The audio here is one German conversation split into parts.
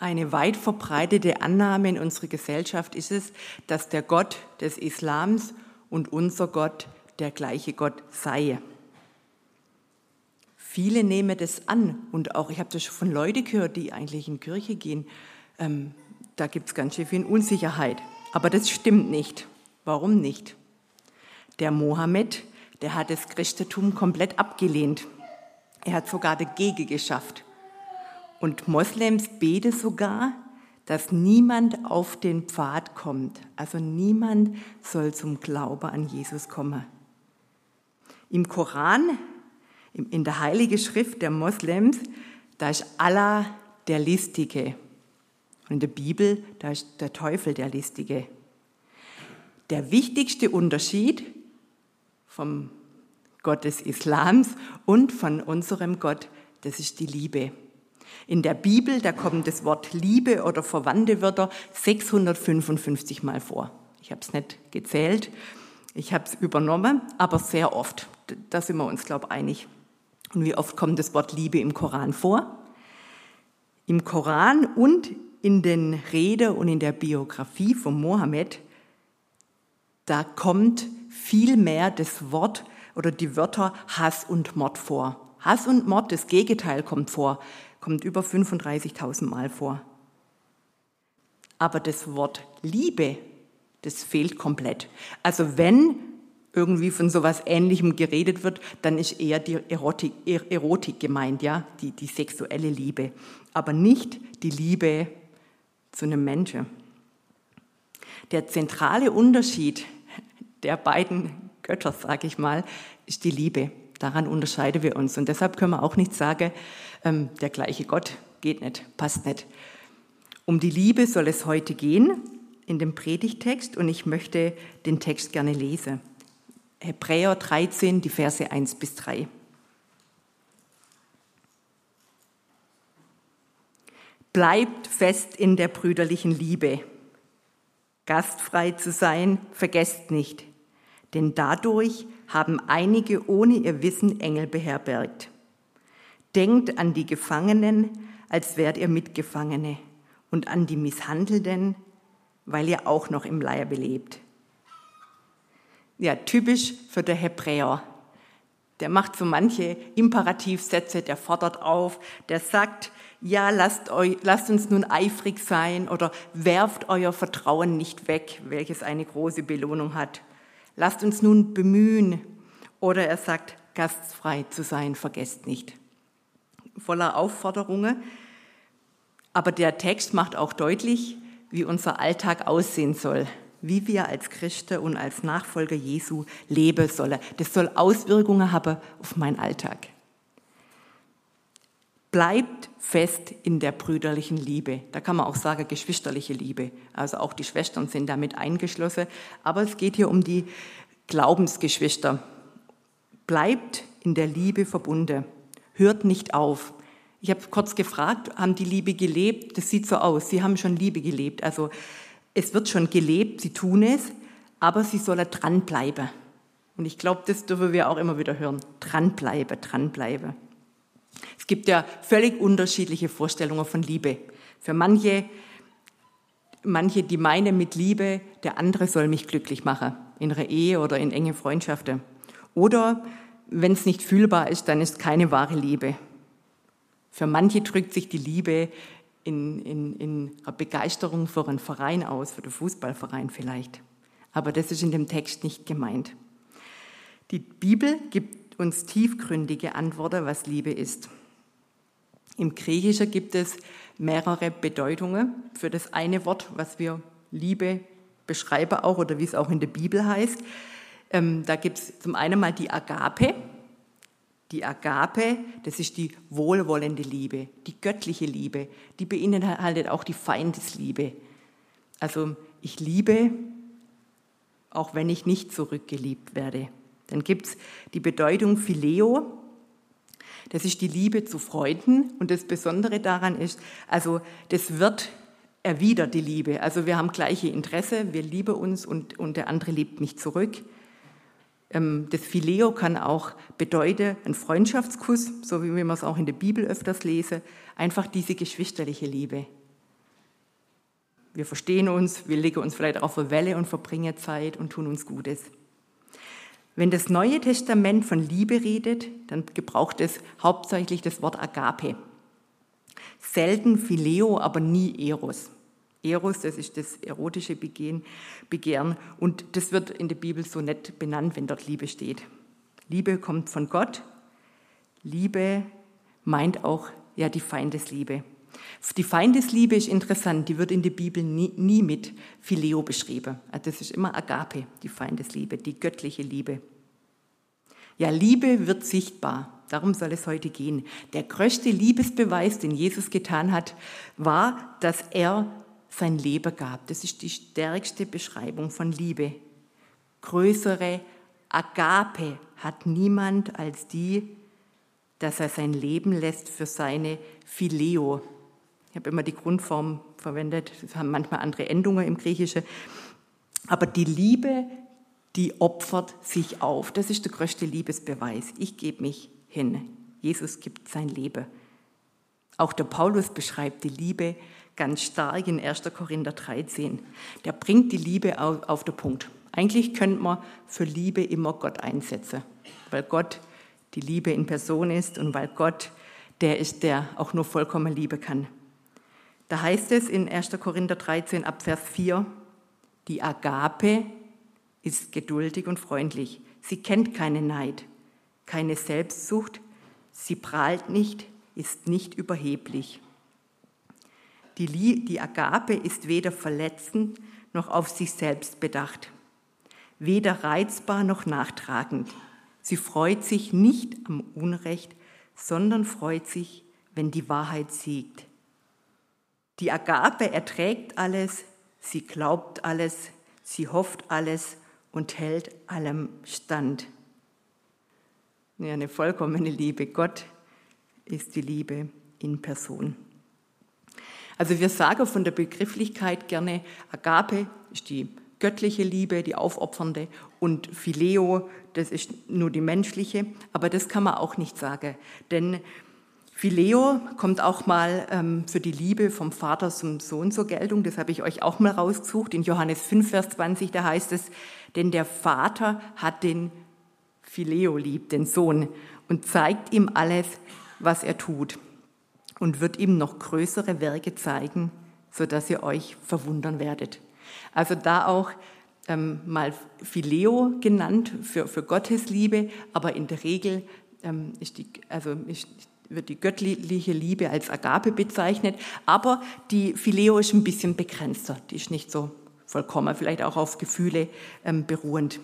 Eine weit verbreitete Annahme in unserer Gesellschaft ist es, dass der Gott des Islams und unser Gott der gleiche Gott sei. Viele nehmen das an und auch, ich habe das schon von Leuten gehört, die eigentlich in Kirche gehen, ähm, da gibt es ganz schön viel Unsicherheit. Aber das stimmt nicht. Warum nicht? Der Mohammed, der hat das Christentum komplett abgelehnt. Er hat sogar dagegen geschafft. Und Moslems beten sogar, dass niemand auf den Pfad kommt. Also niemand soll zum Glaube an Jesus kommen. Im Koran, in der Heiligen Schrift der Moslems, da ist Allah der Listige. Und in der Bibel, da ist der Teufel der Listige. Der wichtigste Unterschied vom Gott des Islams und von unserem Gott, das ist die Liebe. In der Bibel, da kommt das Wort Liebe oder verwandte Wörter 655 Mal vor. Ich habe es nicht gezählt, ich habe es übernommen, aber sehr oft. Da sind wir uns, glaube ich, einig. Und wie oft kommt das Wort Liebe im Koran vor? Im Koran und in den Rede und in der Biografie von Mohammed, da kommt viel mehr das Wort oder die Wörter Hass und Mord vor. Hass und Mord, das Gegenteil kommt vor kommt über 35.000 Mal vor. Aber das Wort Liebe, das fehlt komplett. Also wenn irgendwie von sowas Ähnlichem geredet wird, dann ist eher die Erotik, Erotik gemeint, ja, die, die sexuelle Liebe, aber nicht die Liebe zu einem Menschen. Der zentrale Unterschied der beiden Götter, sage ich mal, ist die Liebe. Daran unterscheiden wir uns. Und deshalb können wir auch nicht sagen, ähm, der gleiche Gott geht nicht, passt nicht. Um die Liebe soll es heute gehen in dem Predigtext und ich möchte den Text gerne lesen. Hebräer 13, die Verse 1 bis 3. Bleibt fest in der brüderlichen Liebe. Gastfrei zu sein, vergesst nicht, denn dadurch haben einige ohne ihr Wissen Engel beherbergt. Denkt an die Gefangenen, als wärt ihr Mitgefangene, und an die Misshandelnden, weil ihr auch noch im Leibe lebt. Ja, typisch für der Hebräer. Der macht so manche Imperativsätze, der fordert auf, der sagt, ja, lasst, euch, lasst uns nun eifrig sein oder werft euer Vertrauen nicht weg, welches eine große Belohnung hat. Lasst uns nun bemühen. Oder er sagt, gastfrei zu sein, vergesst nicht voller Aufforderungen. Aber der Text macht auch deutlich, wie unser Alltag aussehen soll, wie wir als Christen und als Nachfolger Jesu leben sollen. Das soll Auswirkungen haben auf meinen Alltag. Bleibt fest in der brüderlichen Liebe. Da kann man auch sagen, geschwisterliche Liebe. Also auch die Schwestern sind damit eingeschlossen. Aber es geht hier um die Glaubensgeschwister. Bleibt in der Liebe verbunden hört nicht auf. Ich habe kurz gefragt, haben die Liebe gelebt? Das sieht so aus. Sie haben schon Liebe gelebt. Also es wird schon gelebt, sie tun es, aber sie sollen dranbleiben. Und ich glaube, das dürfen wir auch immer wieder hören. Dranbleiben, dranbleiben. Es gibt ja völlig unterschiedliche Vorstellungen von Liebe. Für manche, manche, die meinen mit Liebe, der andere soll mich glücklich machen, in einer Ehe oder in enge Freundschaften. Oder wenn es nicht fühlbar ist, dann ist keine wahre Liebe. Für manche drückt sich die Liebe in, in, in einer Begeisterung für einen Verein aus, für den Fußballverein vielleicht. Aber das ist in dem Text nicht gemeint. Die Bibel gibt uns tiefgründige Antworten, was Liebe ist. Im Griechischen gibt es mehrere Bedeutungen für das eine Wort, was wir Liebe beschreiben auch oder wie es auch in der Bibel heißt. Ähm, da gibt es zum einen mal die Agape. Die Agape, das ist die wohlwollende Liebe, die göttliche Liebe. Die beinhaltet auch die Feindesliebe. Also ich liebe, auch wenn ich nicht zurückgeliebt werde. Dann gibt es die Bedeutung Phileo. Das ist die Liebe zu Freunden. Und das Besondere daran ist, also das wird erwidert, die Liebe. Also wir haben gleiche Interesse, wir lieben uns und, und der andere liebt mich zurück. Ähm, das Phileo kann auch bedeuten, ein Freundschaftskuss, so wie wir es auch in der Bibel öfters lese, einfach diese geschwisterliche Liebe. wir verstehen uns, wir legen uns vielleicht auf eine Welle und verbringen Zeit und tun uns Gutes. Wenn das Neue Testament von Liebe redet, dann gebraucht es hauptsächlich das Wort Agape. Selten Phileo, aber nie Eros. Eros, das ist das erotische Begehren und das wird in der Bibel so nett benannt, wenn dort Liebe steht. Liebe kommt von Gott. Liebe meint auch ja die Feindesliebe. Die Feindesliebe ist interessant, die wird in der Bibel nie, nie mit Phileo beschrieben. Also das ist immer Agape, die Feindesliebe, die göttliche Liebe. Ja, Liebe wird sichtbar. Darum soll es heute gehen. Der größte Liebesbeweis, den Jesus getan hat, war, dass er sein Leben gab. Das ist die stärkste Beschreibung von Liebe. Größere Agape hat niemand als die, dass er sein Leben lässt für seine Phileo. Habe immer die Grundform verwendet, das haben manchmal andere Endungen im Griechischen. Aber die Liebe, die opfert sich auf. Das ist der größte Liebesbeweis. Ich gebe mich hin. Jesus gibt sein Leben. Auch der Paulus beschreibt die Liebe ganz stark in 1. Korinther 13. Der bringt die Liebe auf den Punkt. Eigentlich könnte man für Liebe immer Gott einsetzen, weil Gott die Liebe in Person ist und weil Gott der ist, der auch nur vollkommen Liebe kann. Da heißt es in 1. Korinther 13 ab Vers 4, die Agape ist geduldig und freundlich. Sie kennt keinen Neid, keine Selbstsucht, sie prahlt nicht, ist nicht überheblich. Die, die Agape ist weder verletzend noch auf sich selbst bedacht, weder reizbar noch nachtragend. Sie freut sich nicht am Unrecht, sondern freut sich, wenn die Wahrheit siegt. Die Agape erträgt alles, sie glaubt alles, sie hofft alles und hält allem stand. Ja, eine vollkommene Liebe. Gott ist die Liebe in Person. Also wir sagen von der Begrifflichkeit gerne, Agape ist die göttliche Liebe, die aufopfernde, und Phileo, das ist nur die menschliche, aber das kann man auch nicht sagen, denn Phileo kommt auch mal ähm, für die Liebe vom Vater zum Sohn zur Geltung. Das habe ich euch auch mal rausgesucht. In Johannes 5, Vers 20, da heißt es, denn der Vater hat den Phileo lieb, den Sohn, und zeigt ihm alles, was er tut und wird ihm noch größere Werke zeigen, sodass ihr euch verwundern werdet. Also da auch ähm, mal Phileo genannt für, für Gottes Liebe, aber in der Regel ähm, ist die, also ist, wird die göttliche Liebe als Agape bezeichnet, aber die Phileo ist ein bisschen begrenzter, die ist nicht so vollkommen, vielleicht auch auf Gefühle ähm, beruhend.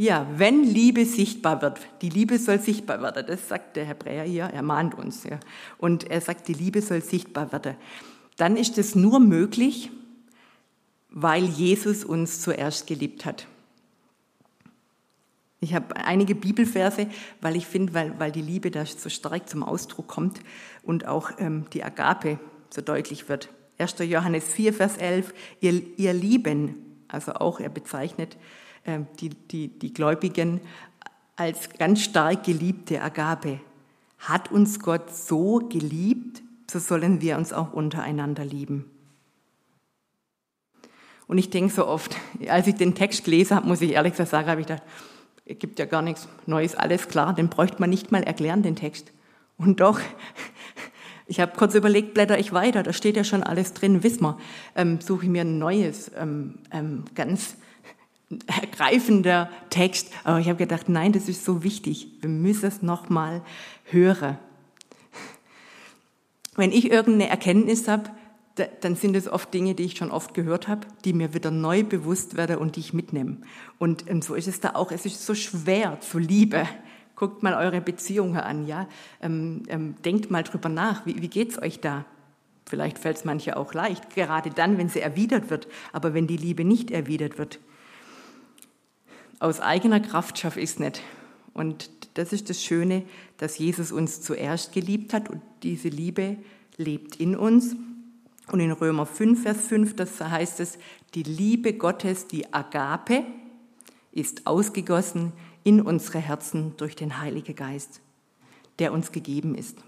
Ja, wenn Liebe sichtbar wird, die Liebe soll sichtbar werden, das sagt der Hebräer hier, er mahnt uns. Ja. Und er sagt, die Liebe soll sichtbar werden. Dann ist es nur möglich, weil Jesus uns zuerst geliebt hat. Ich habe einige Bibelverse, weil ich finde, weil, weil die Liebe da so stark zum Ausdruck kommt und auch ähm, die Agape so deutlich wird. 1. Johannes 4, Vers 11, ihr, ihr Lieben, also auch er bezeichnet ähm, die, die, die Gläubigen als ganz stark geliebte Agape. Hat uns Gott so geliebt, so sollen wir uns auch untereinander lieben. Und ich denke so oft, als ich den Text gelesen habe, muss ich ehrlich sagen, habe ich gedacht, gibt ja gar nichts Neues, alles klar, den bräuchte man nicht mal erklären, den Text. Und doch, ich habe kurz überlegt, blätter ich weiter, da steht ja schon alles drin, wissen wir, ähm, suche ich mir ein neues, ähm, ähm, ganz ergreifender Text. Aber ich habe gedacht, nein, das ist so wichtig. Wir müssen es nochmal hören. Wenn ich irgendeine Erkenntnis habe, dann sind es oft Dinge, die ich schon oft gehört habe, die mir wieder neu bewusst werden und die ich mitnehme. Und ähm, so ist es da auch. Es ist so schwer zu lieben. Guckt mal eure Beziehungen an, ja. Ähm, ähm, denkt mal drüber nach. Wie, wie geht's euch da? Vielleicht fällt es manche auch leicht, gerade dann, wenn sie erwidert wird. Aber wenn die Liebe nicht erwidert wird, aus eigener Kraft schaffe ich es nicht. Und das ist das Schöne, dass Jesus uns zuerst geliebt hat und diese Liebe lebt in uns. Und in Römer 5, Vers 5, das heißt es, die Liebe Gottes, die Agape, ist ausgegossen in unsere Herzen durch den Heiligen Geist, der uns gegeben ist.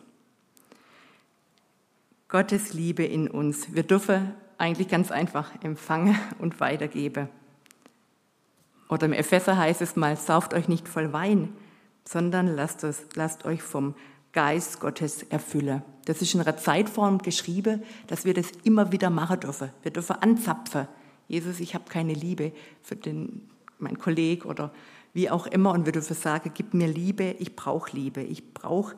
Gottes Liebe in uns. Wir dürfen eigentlich ganz einfach empfangen und weitergeben. Oder im Epheser heißt es mal, sauft euch nicht voll Wein, sondern lasst, es, lasst euch vom Geist Gottes erfüllen. Das ist in einer Zeitform geschrieben, dass wir das immer wieder machen dürfen. Wir dürfen anzapfen. Jesus, ich habe keine Liebe für den, meinen Kollegen oder wie auch immer. Und wir dürfen sagen, gib mir Liebe, ich brauche Liebe, ich brauche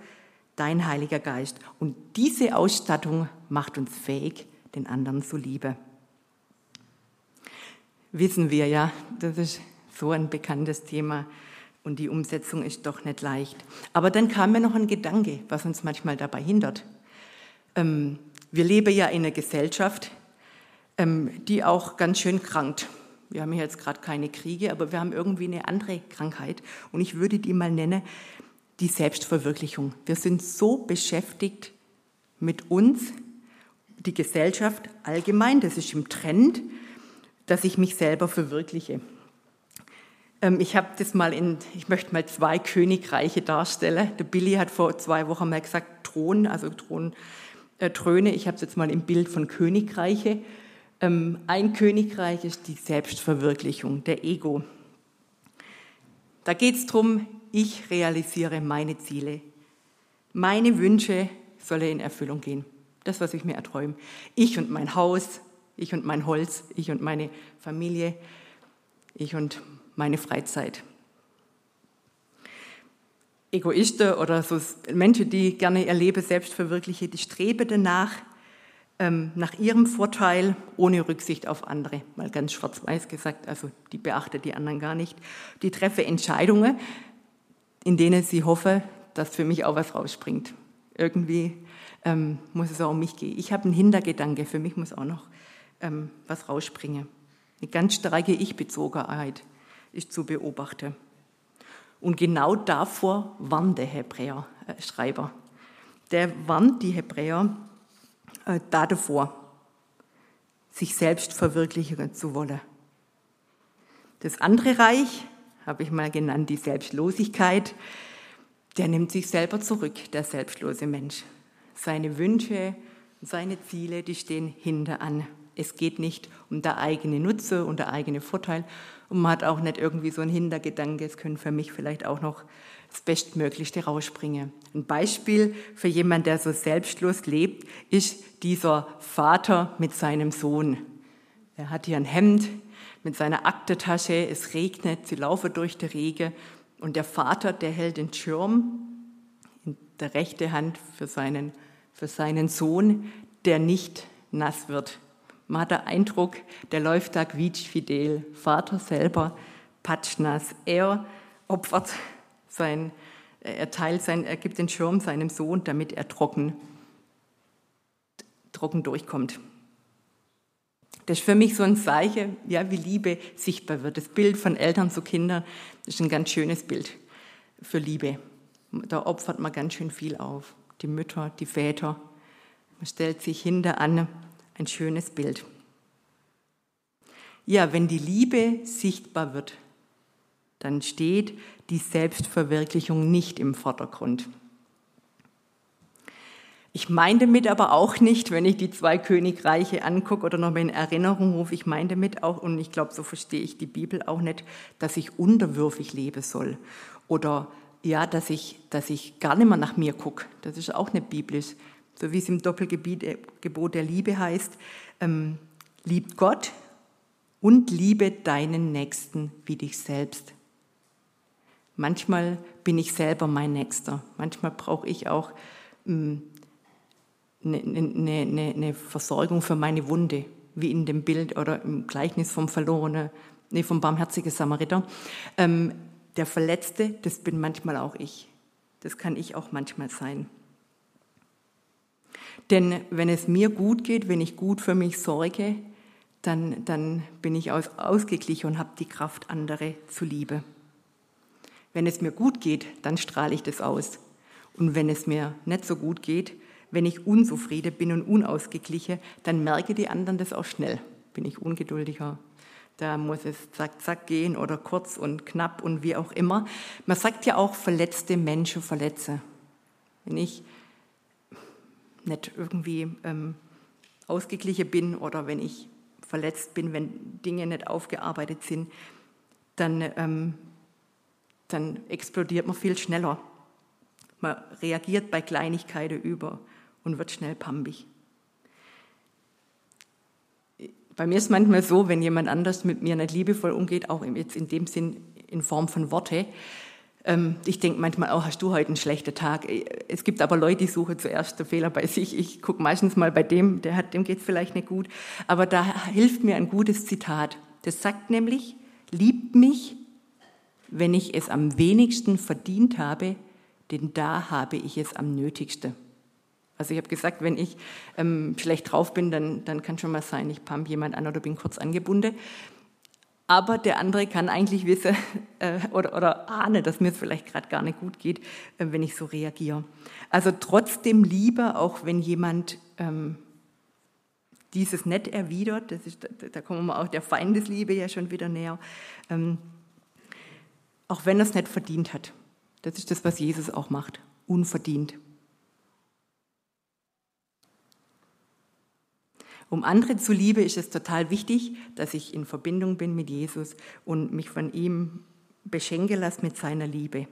dein Heiliger Geist. Und diese Ausstattung macht uns fähig, den anderen zu lieben. Wissen wir ja, das ist so ein bekanntes Thema und die Umsetzung ist doch nicht leicht. Aber dann kam mir noch ein Gedanke, was uns manchmal dabei hindert. Ähm, wir leben ja in einer Gesellschaft, ähm, die auch ganz schön krankt. Wir haben hier jetzt gerade keine Kriege, aber wir haben irgendwie eine andere Krankheit. Und ich würde die mal nennen, die Selbstverwirklichung. Wir sind so beschäftigt mit uns, die Gesellschaft allgemein, das ist im Trend, dass ich mich selber verwirkliche. Ähm, ich habe das mal in, ich möchte mal zwei Königreiche darstellen. Der Billy hat vor zwei Wochen mal gesagt, Thron, also Thron, äh, Throne. Ich habe es jetzt mal im Bild von Königreiche. Ähm, ein Königreich ist die Selbstverwirklichung, der Ego. Da geht es darum, ich realisiere meine Ziele. Meine Wünsche sollen in Erfüllung gehen. Das, was ich mir erträume. Ich und mein Haus, ich und mein Holz, ich und meine Familie, ich und meine Freizeit. Egoisten oder so Menschen, die gerne ihr Leben selbst verwirklichen, die streben danach, ähm, nach ihrem Vorteil ohne Rücksicht auf andere. Mal ganz schwarz-weiß gesagt, also die beachten die anderen gar nicht. Die treffen Entscheidungen, in denen sie hoffen, dass für mich auch was rausspringt. Irgendwie ähm, muss es auch um mich gehen. Ich habe einen Hintergedanke, für mich muss auch noch ähm, was rausspringen. Eine ganz starke Ich-Bezogenheit ist zu beobachten. Und genau davor warnt der Hebräer-Schreiber. Der warnt die Hebräer äh, davor, sich selbst verwirklichen zu wollen. Das andere Reich, habe ich mal genannt, die Selbstlosigkeit, der nimmt sich selber zurück, der selbstlose Mensch. Seine Wünsche, seine Ziele, die stehen hinter an. Es geht nicht um der eigene Nutze und der eigene Vorteil, und man hat auch nicht irgendwie so einen Hintergedanke, es können für mich vielleicht auch noch das Bestmöglichste rausspringen. Ein Beispiel für jemanden, der so selbstlos lebt, ist dieser Vater mit seinem Sohn. Er hat hier ein Hemd mit seiner Aktetasche, es regnet, sie laufen durch die Regen und der Vater, der hält den Schirm in der rechten Hand für seinen, für seinen Sohn, der nicht nass wird. Man hat den Eindruck, der läuft da quietschfidel. Vater selber patschnass. Er opfert sein, er teilt sein, er gibt den Schirm seinem Sohn, damit er trocken, trocken durchkommt. Das ist für mich so ein Zeichen, ja, wie Liebe sichtbar wird. Das Bild von Eltern zu Kindern ist ein ganz schönes Bild für Liebe. Da opfert man ganz schön viel auf. Die Mütter, die Väter. Man stellt sich hinter an ein schönes Bild. Ja, wenn die Liebe sichtbar wird, dann steht die Selbstverwirklichung nicht im Vordergrund. Ich meine damit aber auch nicht, wenn ich die zwei Königreiche angucke oder noch mal in Erinnerung rufe, ich meine damit auch, und ich glaube, so verstehe ich die Bibel auch nicht, dass ich unterwürfig leben soll oder ja, dass ich, dass ich gar nicht mehr nach mir gucke. Das ist auch nicht biblisch so wie es im Doppelgebot der Liebe heißt, ähm, liebt Gott und liebe deinen Nächsten wie dich selbst. Manchmal bin ich selber mein Nächster. Manchmal brauche ich auch ähm, eine, eine, eine, eine Versorgung für meine Wunde, wie in dem Bild oder im Gleichnis vom Verlorenen, nee, vom barmherzigen Samariter. Ähm, der Verletzte, das bin manchmal auch ich. Das kann ich auch manchmal sein. Denn wenn es mir gut geht, wenn ich gut für mich sorge, dann, dann bin ich aus, ausgeglichen und habe die Kraft, andere zu lieben. Wenn es mir gut geht, dann strahle ich das aus. Und wenn es mir nicht so gut geht, wenn ich unzufrieden bin und unausgeglichen, dann merke die anderen das auch schnell. Bin ich ungeduldiger, da muss es zack, zack gehen oder kurz und knapp und wie auch immer. Man sagt ja auch, verletzte Menschen verletze. Wenn ich nicht irgendwie ähm, ausgeglichen bin oder wenn ich verletzt bin, wenn Dinge nicht aufgearbeitet sind, dann, ähm, dann explodiert man viel schneller. Man reagiert bei Kleinigkeiten über und wird schnell pampig. Bei mir ist es manchmal so, wenn jemand anders mit mir nicht liebevoll umgeht, auch jetzt in dem Sinn in Form von Worte, ich denke manchmal, oh, hast du heute einen schlechten Tag? Es gibt aber Leute, die suchen zuerst den Fehler bei sich. Ich gucke meistens mal bei dem, der hat, dem geht es vielleicht nicht gut. Aber da hilft mir ein gutes Zitat. Das sagt nämlich, liebt mich, wenn ich es am wenigsten verdient habe, denn da habe ich es am nötigsten. Also ich habe gesagt, wenn ich ähm, schlecht drauf bin, dann, dann kann schon mal sein, ich pump jemand an oder bin kurz angebunden. Aber der andere kann eigentlich wissen äh, oder, oder ahne, dass mir es vielleicht gerade gar nicht gut geht, äh, wenn ich so reagiere. Also trotzdem lieber, auch wenn jemand ähm, dieses nicht erwidert, das ist, da kommen wir auch der Feindesliebe ja schon wieder näher, ähm, auch wenn er es nicht verdient hat. Das ist das, was Jesus auch macht, unverdient. Um andere zu lieben, ist es total wichtig, dass ich in Verbindung bin mit Jesus und mich von ihm beschenke lasse mit seiner Liebe.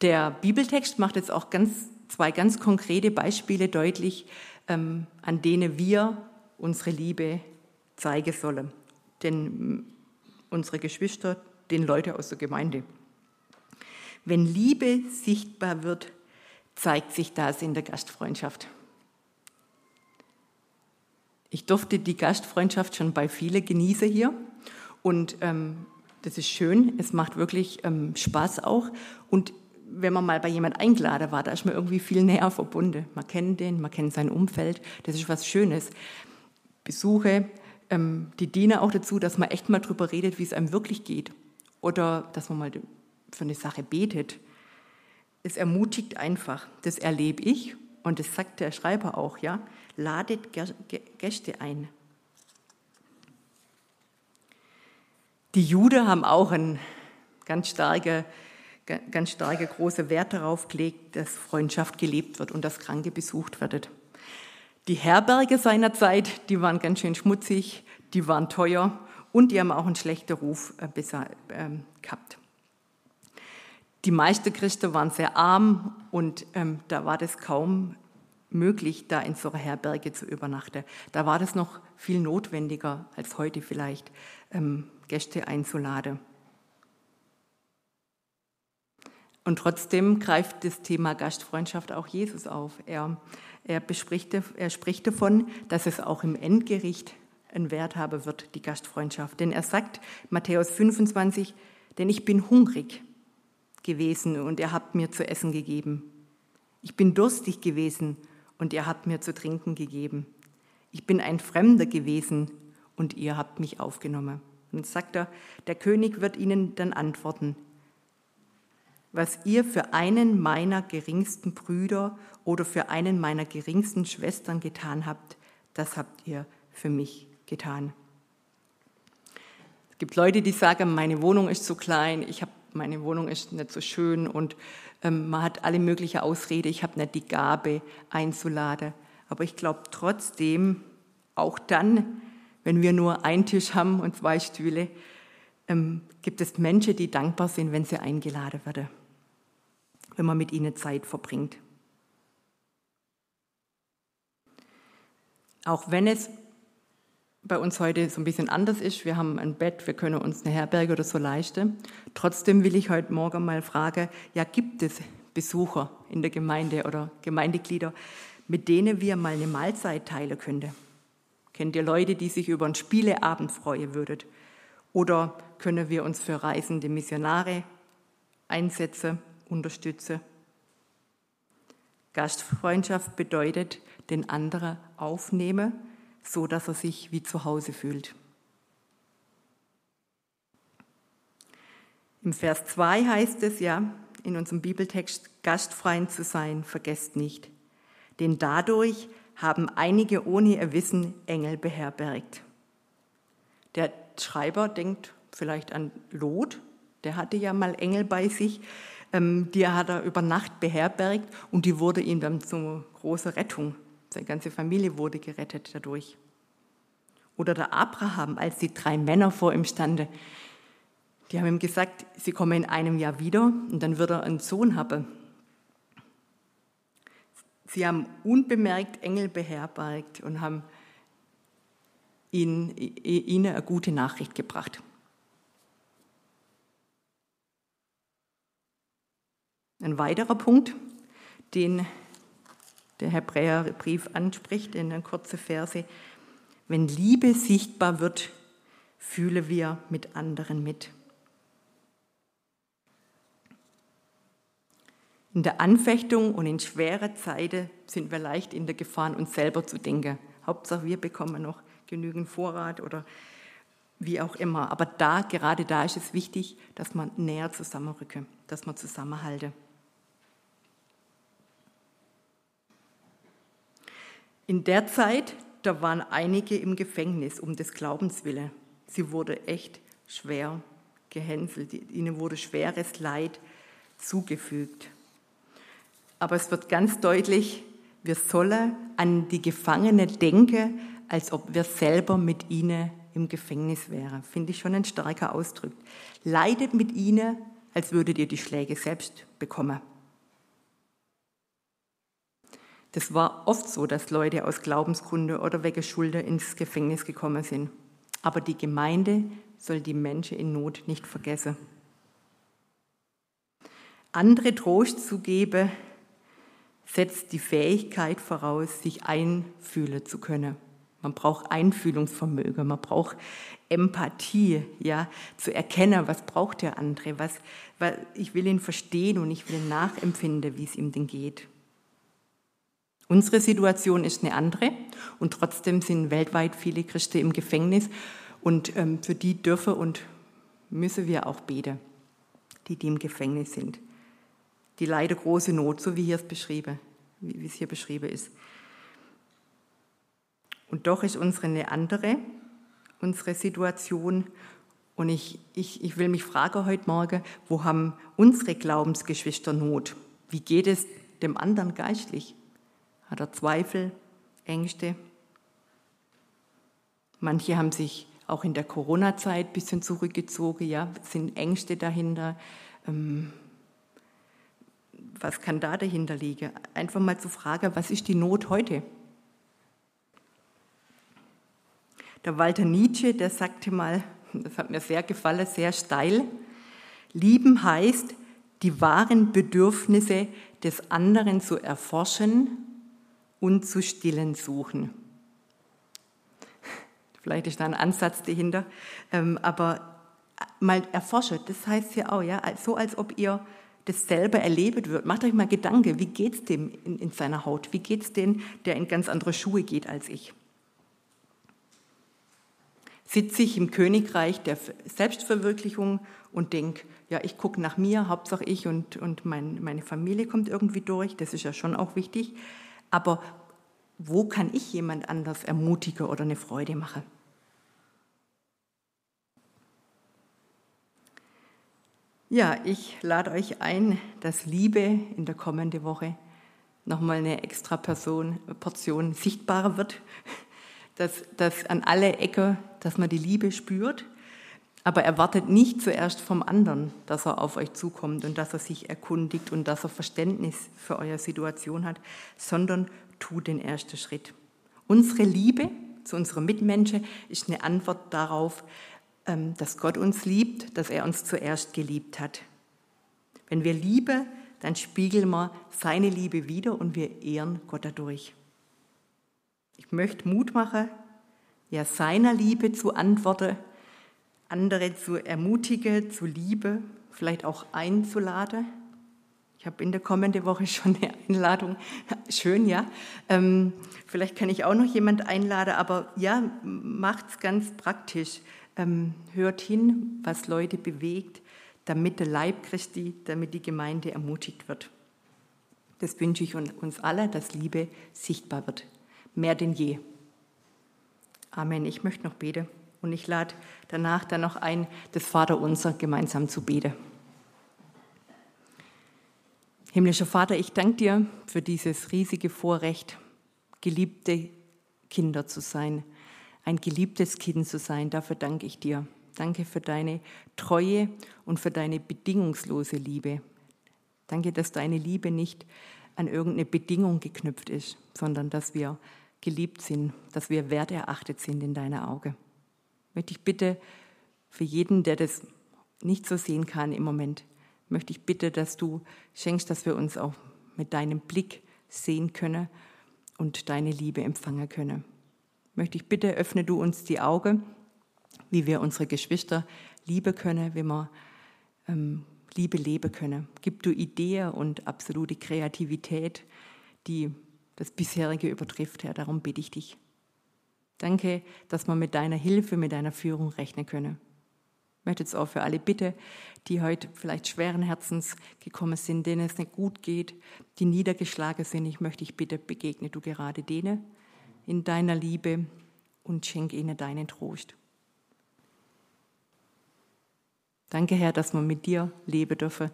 Der Bibeltext macht jetzt auch ganz, zwei ganz konkrete Beispiele deutlich, ähm, an denen wir unsere Liebe zeigen sollen. Denn unsere Geschwister, den Leute aus der Gemeinde. Wenn Liebe sichtbar wird, zeigt sich das in der Gastfreundschaft. Ich durfte die Gastfreundschaft schon bei vielen genießen hier und ähm, das ist schön. Es macht wirklich ähm, Spaß auch und wenn man mal bei jemand eingeladen war, da ist man irgendwie viel näher verbunden. Man kennt den, man kennt sein Umfeld. Das ist was Schönes. Besuche, ähm, die dienen auch dazu, dass man echt mal drüber redet, wie es einem wirklich geht. Oder dass man mal für eine Sache betet. Es ermutigt einfach. Das erlebe ich und das sagt der Schreiber auch, ja ladet Gäste ein. Die Juden haben auch einen ganz starke, ganz starke große Wert darauf gelegt, dass Freundschaft gelebt wird und dass Kranke besucht wird. Die Herberge seiner Zeit, die waren ganz schön schmutzig, die waren teuer und die haben auch einen schlechten Ruf äh, ähm, gehabt. Die meisten Christen waren sehr arm und ähm, da war das kaum möglich, da in so einer Herberge zu übernachten. Da war das noch viel notwendiger als heute vielleicht, ähm, Gäste einzuladen. Und trotzdem greift das Thema Gastfreundschaft auch Jesus auf. Er, er, bespricht, er spricht davon, dass es auch im Endgericht einen Wert haben wird, die Gastfreundschaft. Denn er sagt, Matthäus 25, denn ich bin hungrig gewesen und ihr habt mir zu essen gegeben. Ich bin durstig gewesen und ihr habt mir zu trinken gegeben. Ich bin ein Fremder gewesen und ihr habt mich aufgenommen. Und sagt er, der König wird ihnen dann antworten, was ihr für einen meiner geringsten Brüder oder für einen meiner geringsten Schwestern getan habt, das habt ihr für mich getan. Es gibt Leute, die sagen, meine Wohnung ist zu klein, ich habe meine Wohnung ist nicht so schön und ähm, man hat alle möglichen Ausrede, ich habe nicht die Gabe einzuladen. Aber ich glaube trotzdem, auch dann, wenn wir nur einen Tisch haben und zwei Stühle, ähm, gibt es Menschen, die dankbar sind, wenn sie eingeladen werden, wenn man mit ihnen Zeit verbringt. Auch wenn es bei uns heute so ein bisschen anders ist. Wir haben ein Bett, wir können uns eine Herberge oder so leisten. Trotzdem will ich heute Morgen mal fragen, ja, gibt es Besucher in der Gemeinde oder Gemeindeglieder, mit denen wir mal eine Mahlzeit teilen könnten? Kennt ihr Leute, die sich über einen Spieleabend freuen würden? Oder können wir uns für reisende Missionare einsetzen, unterstützen? Gastfreundschaft bedeutet, den anderen aufnehmen so dass er sich wie zu Hause fühlt. Im Vers 2 heißt es ja in unserem Bibeltext, gastfrei zu sein, vergesst nicht. Denn dadurch haben einige ohne ihr Wissen Engel beherbergt. Der Schreiber denkt vielleicht an Lot, Der hatte ja mal Engel bei sich, ähm, die hat er über Nacht beherbergt und die wurde ihm dann zu großer Rettung. Seine ganze Familie wurde gerettet dadurch. Oder der Abraham, als die drei Männer vor ihm standen, die haben ihm gesagt, sie kommen in einem Jahr wieder und dann wird er einen Sohn haben. Sie haben unbemerkt Engel beherbergt und haben ihnen, ihnen eine gute Nachricht gebracht. Ein weiterer Punkt, den der Hebräerbrief anspricht in einer kurzen Verse, wenn Liebe sichtbar wird, fühlen wir mit anderen mit. In der Anfechtung und in schweren Zeiten sind wir leicht in der Gefahr, uns selber zu denken. Hauptsache, wir bekommen noch genügend Vorrat oder wie auch immer. Aber da, gerade da ist es wichtig, dass man näher zusammenrücken, dass man zusammenhalte. In der Zeit, da waren einige im Gefängnis um des Glaubens willen. Sie wurde echt schwer gehänselt. Ihnen wurde schweres Leid zugefügt. Aber es wird ganz deutlich, wir sollen an die Gefangene denken, als ob wir selber mit ihnen im Gefängnis wären. Finde ich schon ein starker Ausdruck. Leidet mit ihnen, als würdet ihr die Schläge selbst bekommen. Das war oft so, dass Leute aus Glaubensgründe oder wegen Schulden ins Gefängnis gekommen sind. Aber die Gemeinde soll die Menschen in Not nicht vergessen. Andere Trost zu geben, setzt die Fähigkeit voraus, sich einfühlen zu können. Man braucht Einfühlungsvermögen, man braucht Empathie, ja, zu erkennen, was braucht der andere, was, was ich will ihn verstehen und ich will nachempfinden, wie es ihm denn geht. Unsere Situation ist eine andere und trotzdem sind weltweit viele Christen im Gefängnis und ähm, für die dürfen und müssen wir auch beten, die, die im Gefängnis sind die leider große Not, so wie hier es beschrieben, wie es hier beschrieben ist. Und doch ist unsere eine andere, unsere Situation. Und ich, ich, ich will mich fragen heute Morgen, wo haben unsere Glaubensgeschwister Not? Wie geht es dem anderen geistlich? Hat er Zweifel, Ängste? Manche haben sich auch in der Corona-Zeit ein bisschen zurückgezogen, ja, sind Ängste dahinter. Ähm, was kann da dahinter liegen? Einfach mal zu fragen, was ist die Not heute? Der Walter Nietzsche, der sagte mal, das hat mir sehr gefallen, sehr steil, lieben heißt, die wahren Bedürfnisse des anderen zu erforschen und zu stillen suchen. Vielleicht ist da ein Ansatz dahinter, ähm, aber mal erforschen, das heißt ja auch, ja, so als ob ihr das selber erlebt wird. Macht euch mal Gedanken, wie geht es dem in, in seiner Haut? Wie geht es dem, der in ganz andere Schuhe geht als ich? Sitze ich im Königreich der Selbstverwirklichung und denke, ja, ich gucke nach mir, Hauptsache ich und, und mein, meine Familie kommt irgendwie durch, das ist ja schon auch wichtig. Aber wo kann ich jemand anders ermutigen oder eine Freude machen? Ja, ich lade euch ein, dass Liebe in der kommenden Woche nochmal eine extra Person, Portion sichtbarer wird, dass, dass an alle Ecken, dass man die Liebe spürt, aber erwartet nicht zuerst vom anderen, dass er auf euch zukommt und dass er sich erkundigt und dass er Verständnis für eure Situation hat, sondern tut den ersten Schritt. Unsere Liebe zu unseren Mitmenschen ist eine Antwort darauf, ähm, dass Gott uns liebt, dass er uns zuerst geliebt hat. Wenn wir Liebe, dann spiegeln wir seine Liebe wieder und wir ehren Gott dadurch. Ich möchte Mut machen, ja seiner Liebe zu antworten, andere zu ermutigen, zu Liebe, vielleicht auch einzuladen. Ich habe in der kommenden Woche schon eine Einladung. Schön, ja. Ähm, vielleicht kann ich auch noch jemand einladen, aber ja, macht's ganz praktisch. Ähm, hört hin, was Leute bewegt, damit der Leib Christi, damit die Gemeinde ermutigt wird. Das wünsche ich uns alle, dass Liebe sichtbar wird. Mehr denn je. Amen. Ich möchte noch beten. Und ich lade danach dann noch ein, das Vaterunser gemeinsam zu beten. Himmlischer Vater, ich danke dir für dieses riesige Vorrecht, geliebte Kinder zu sein, ein geliebtes Kind zu sein. Dafür danke ich dir. Danke für deine Treue und für deine bedingungslose Liebe. Danke, dass deine Liebe nicht an irgendeine Bedingung geknüpft ist, sondern dass wir geliebt sind, dass wir werterachtet sind in deiner Auge. Möchte ich bitte für jeden, der das nicht so sehen kann im Moment, möchte ich bitte, dass du schenkst, dass wir uns auch mit deinem Blick sehen können und deine Liebe empfangen können. Möchte ich bitte, öffne du uns die Augen, wie wir unsere Geschwister lieben können, wie wir ähm, Liebe leben können. Gib du Ideen und absolute Kreativität, die das bisherige übertrifft, Herr. Darum bitte ich dich. Danke, dass wir mit deiner Hilfe, mit deiner Führung rechnen können. Ich möchte jetzt auch für alle bitte, die heute vielleicht schweren Herzens gekommen sind, denen es nicht gut geht, die niedergeschlagen sind. Ich möchte dich bitte, begegne du gerade denen in deiner Liebe und schenke ihnen deinen Trost. Danke, Herr, dass wir mit dir leben dürfen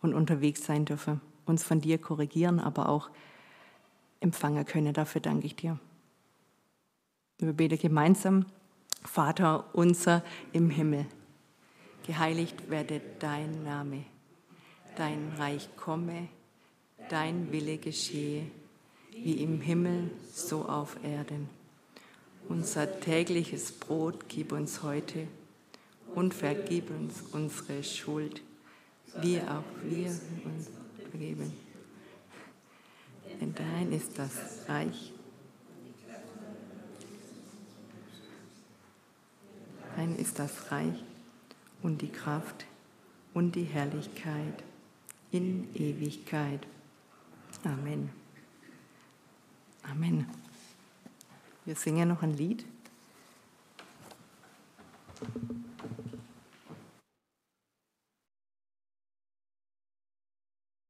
und unterwegs sein dürfen, uns von dir korrigieren, aber auch empfangen können. Dafür danke ich dir. Wir beten gemeinsam, Vater unser im Himmel, geheiligt werde dein Name, dein Reich komme, dein Wille geschehe, wie im Himmel, so auf Erden. Unser tägliches Brot gib uns heute und vergib uns unsere Schuld, wie auch wir uns vergeben. Denn dein ist das Reich. Dein ist das Reich und die Kraft und die Herrlichkeit in Ewigkeit. Amen. Amen. Wir singen noch ein Lied.